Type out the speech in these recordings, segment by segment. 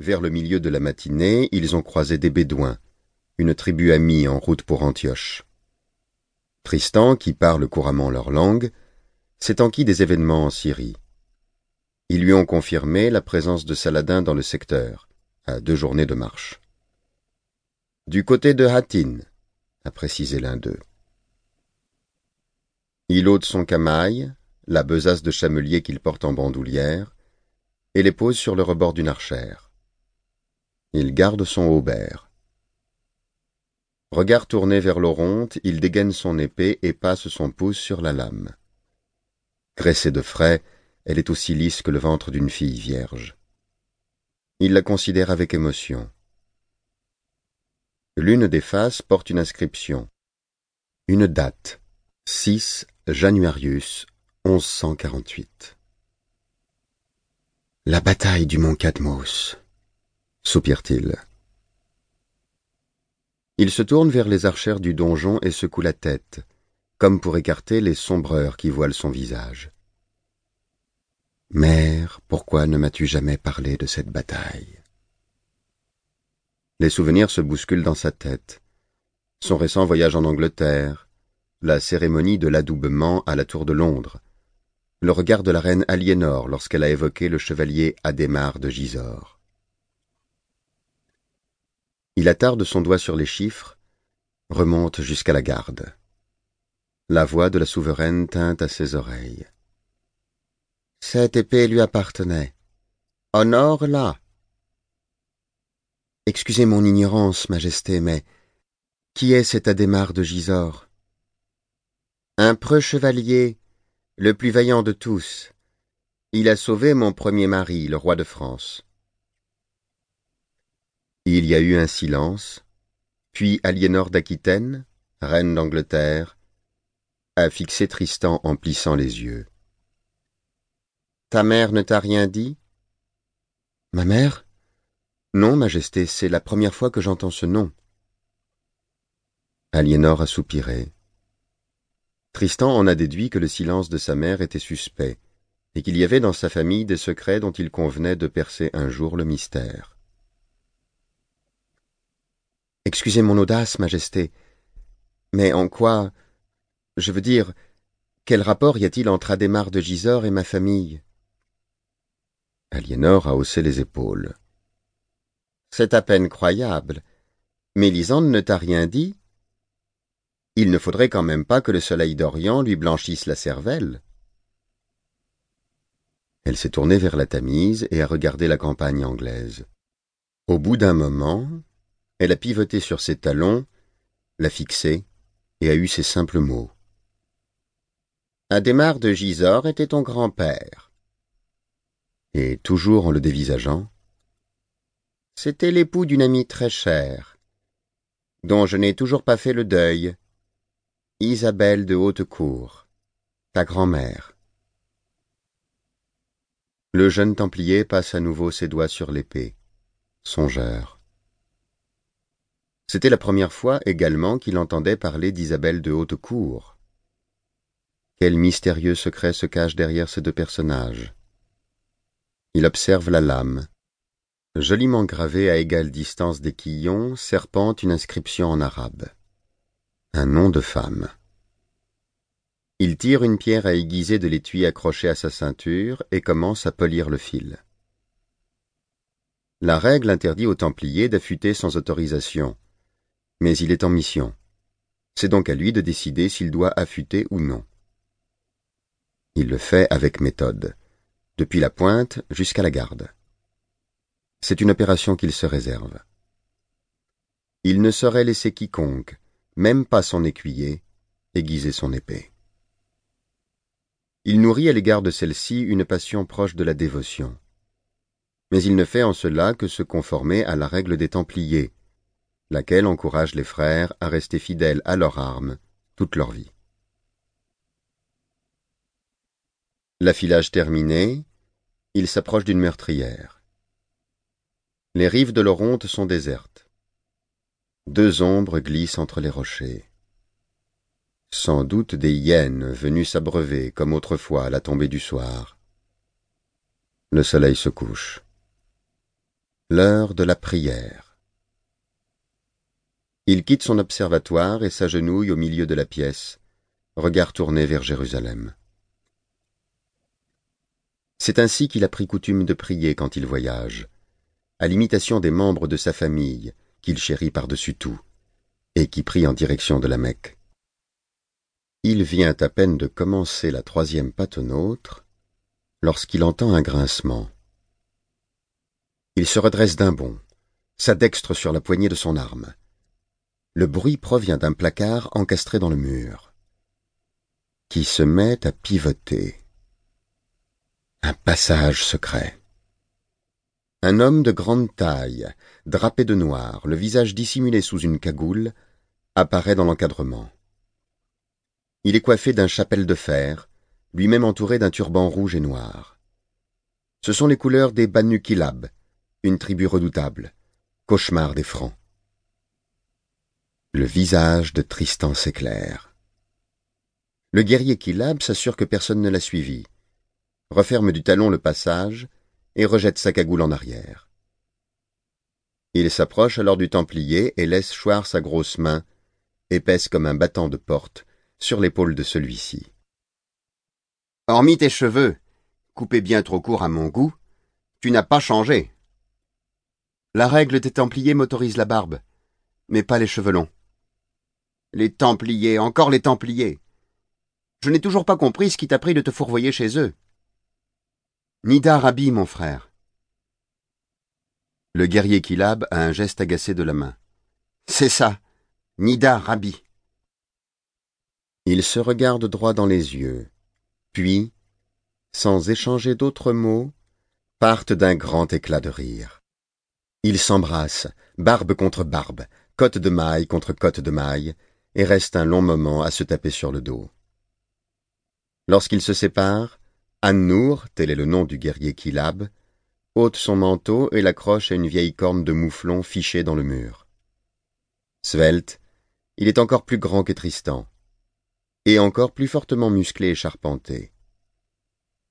Vers le milieu de la matinée, ils ont croisé des Bédouins, une tribu amie en route pour Antioche. Tristan, qui parle couramment leur langue, s'est enquis des événements en Syrie. Ils lui ont confirmé la présence de Saladin dans le secteur, à deux journées de marche. Du côté de Hattin, a précisé l'un d'eux. Il ôte son camail, la besace de chamelier qu'il porte en bandoulière, et les pose sur le rebord d'une archère. Il garde son aubert. Regard tourné vers l'oronte, il dégaine son épée et passe son pouce sur la lame. Graissée de frais, elle est aussi lisse que le ventre d'une fille vierge. Il la considère avec émotion. L'une des faces porte une inscription. Une date. 6 Januarius 1148. La bataille du mont Cadmos, soupire-t-il. Il se tourne vers les archères du donjon et secoue la tête, comme pour écarter les sombreurs qui voilent son visage. Mère, pourquoi ne m'as-tu jamais parlé de cette bataille? Les souvenirs se bousculent dans sa tête. Son récent voyage en Angleterre, la cérémonie de l'adoubement à la Tour de Londres, le regard de la reine Aliénor lorsqu'elle a évoqué le chevalier Adhémar de Gisors. Il attarde son doigt sur les chiffres, remonte jusqu'à la garde. La voix de la souveraine tinte à ses oreilles. Cette épée lui appartenait. Honore-la. Excusez mon ignorance, Majesté, mais qui est cet Adhémar de Gisors? Un preux chevalier, le plus vaillant de tous. Il a sauvé mon premier mari, le roi de France. Il y a eu un silence, puis Aliénor d'Aquitaine, reine d'Angleterre, a fixé Tristan en plissant les yeux. Ta mère ne t'a rien dit? Ma mère? Non, Majesté, c'est la première fois que j'entends ce nom. Aliénor a soupiré. Tristan en a déduit que le silence de sa mère était suspect, et qu'il y avait dans sa famille des secrets dont il convenait de percer un jour le mystère. Excusez mon audace, Majesté, mais en quoi je veux dire, quel rapport y a-t-il entre Adhémar de Gisors et ma famille? Aliénor a haussé les épaules. C'est à peine croyable. Mélisande ne t'a rien dit? Il ne faudrait quand même pas que le soleil d'Orient lui blanchisse la cervelle. Elle s'est tournée vers la Tamise et a regardé la campagne anglaise. Au bout d'un moment, elle a pivoté sur ses talons, l'a fixé et a eu ces simples mots. Adhémar de Gisors était ton grand-père. Et toujours en le dévisageant, c'était l'époux d'une amie très chère, dont je n'ai toujours pas fait le deuil, Isabelle de Haute-Cour, ta grand-mère. Le jeune Templier passe à nouveau ses doigts sur l'épée, songeur. C'était la première fois également qu'il entendait parler d'Isabelle de Haute-Cour. Quel mystérieux secret se cache derrière ces deux personnages Il observe la lame, Joliment gravé à égale distance des quillons, serpente une inscription en arabe. Un nom de femme. Il tire une pierre à aiguiser de l'étui accroché à sa ceinture et commence à polir le fil. La règle interdit aux Templiers d'affûter sans autorisation, mais il est en mission. C'est donc à lui de décider s'il doit affûter ou non. Il le fait avec méthode, depuis la pointe jusqu'à la garde. C'est une opération qu'il se réserve. Il ne saurait laisser quiconque, même pas son écuyer, aiguiser son épée. Il nourrit à l'égard de celle-ci une passion proche de la dévotion. Mais il ne fait en cela que se conformer à la règle des Templiers, laquelle encourage les frères à rester fidèles à leurs armes toute leur vie. L'affilage terminé, il s'approche d'une meurtrière. Les rives de l'Oronte sont désertes. Deux ombres glissent entre les rochers. Sans doute des hyènes venues s'abreuver comme autrefois à la tombée du soir. Le soleil se couche. L'heure de la prière. Il quitte son observatoire et s'agenouille au milieu de la pièce, regard tourné vers Jérusalem. C'est ainsi qu'il a pris coutume de prier quand il voyage, à l'imitation des membres de sa famille, qu'il chérit par-dessus tout, et qui prie en direction de la Mecque. Il vient à peine de commencer la troisième patenôtre lorsqu'il entend un grincement. Il se redresse d'un bond, sa dextre sur la poignée de son arme. Le bruit provient d'un placard encastré dans le mur, qui se met à pivoter. Un passage secret. Un homme de grande taille, drapé de noir, le visage dissimulé sous une cagoule, apparaît dans l'encadrement. Il est coiffé d'un chapelle de fer, lui-même entouré d'un turban rouge et noir. Ce sont les couleurs des Banu Kilab, une tribu redoutable, cauchemar des Francs. Le visage de Tristan s'éclaire. Le guerrier Kilab s'assure que personne ne l'a suivi, referme du talon le passage et rejette sa cagoule en arrière. Il s'approche alors du Templier et laisse choir sa grosse main, épaisse comme un battant de porte, sur l'épaule de celui-ci. Hormis tes cheveux, coupés bien trop courts à mon goût, tu n'as pas changé. La règle des Templiers m'autorise la barbe, mais pas les cheveux longs. Les Templiers, encore les Templiers. Je n'ai toujours pas compris ce qui t'a pris de te fourvoyer chez eux. Nida Rabi, mon frère. Le guerrier Kilab a un geste agacé de la main. C'est ça, Nida Rabi. Il se regarde droit dans les yeux, puis, sans échanger d'autres mots, partent d'un grand éclat de rire. Ils s'embrassent, barbe contre barbe, côte de maille contre côte de maille, et restent un long moment à se taper sur le dos. Lorsqu'ils se séparent, An-Nour, tel est le nom du guerrier Kilab, ôte son manteau et l'accroche à une vieille corne de mouflon fichée dans le mur. Svelte, il est encore plus grand que Tristan, et encore plus fortement musclé et charpenté.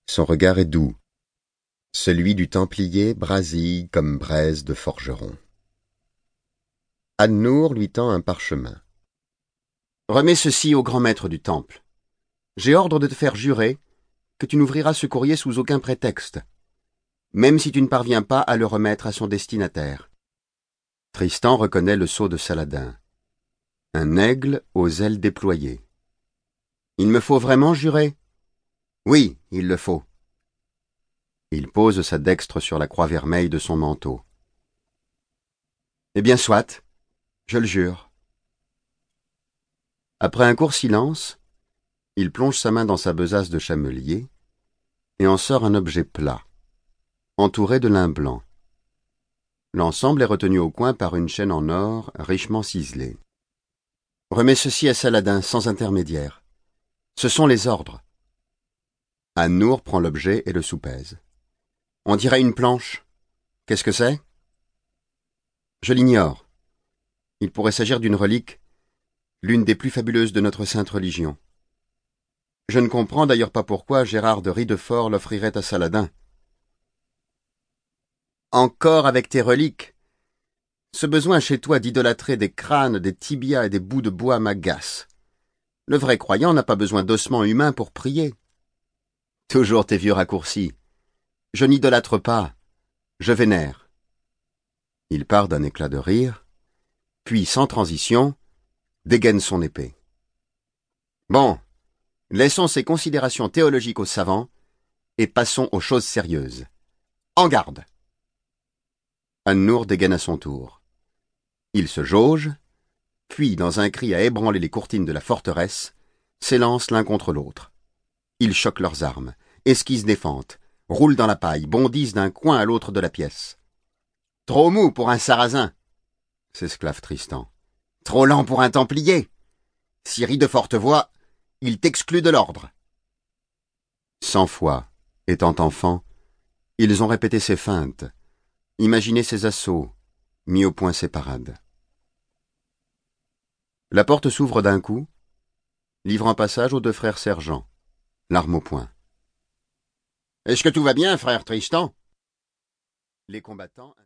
Son regard est doux, celui du Templier brasille comme braise de forgeron. Adnour lui tend un parchemin. Remets ceci au grand maître du temple. J'ai ordre de te faire jurer que tu n'ouvriras ce courrier sous aucun prétexte, même si tu ne parviens pas à le remettre à son destinataire. Tristan reconnaît le sceau de Saladin. Un aigle aux ailes déployées. Il me faut vraiment jurer? Oui, il le faut. Il pose sa dextre sur la croix vermeille de son manteau. Eh bien, soit, je le jure. Après un court silence, il plonge sa main dans sa besace de chamelier et en sort un objet plat, entouré de lin blanc. L'ensemble est retenu au coin par une chaîne en or richement ciselée. Remets ceci à Saladin sans intermédiaire. Ce sont les ordres. Anour prend l'objet et le soupèse. On dirait une planche. Qu'est-ce que c'est? Je l'ignore. Il pourrait s'agir d'une relique, l'une des plus fabuleuses de notre sainte religion. Je ne comprends d'ailleurs pas pourquoi Gérard de Ridefort l'offrirait à Saladin. Encore avec tes reliques. Ce besoin chez toi d'idolâtrer des crânes, des tibias et des bouts de bois m'agace. Le vrai croyant n'a pas besoin d'ossements humains pour prier. Toujours tes vieux raccourcis. Je n'idolâtre pas, je vénère. Il part d'un éclat de rire, puis, sans transition, dégaine son épée. Bon, laissons ces considérations théologiques aux savants et passons aux choses sérieuses. En garde. Annour dégaine à son tour. Il se jauge, puis, dans un cri à ébranler les courtines de la forteresse, s'élancent l'un contre l'autre. Ils choquent leurs armes, esquissent des fentes, roulent dans la paille, bondissent d'un coin à l'autre de la pièce. Trop mou pour un sarrasin, s'esclave Tristan. Trop lent pour un templier. Si rit de forte voix, il t'exclut de l'ordre. Cent fois, étant enfant, ils ont répété ses feintes, imaginé ses assauts, mis au point ses parades. La porte s'ouvre d'un coup, livrant passage aux deux frères sergents, l'arme au poing. Est-ce que tout va bien, frère Tristan? Les combattants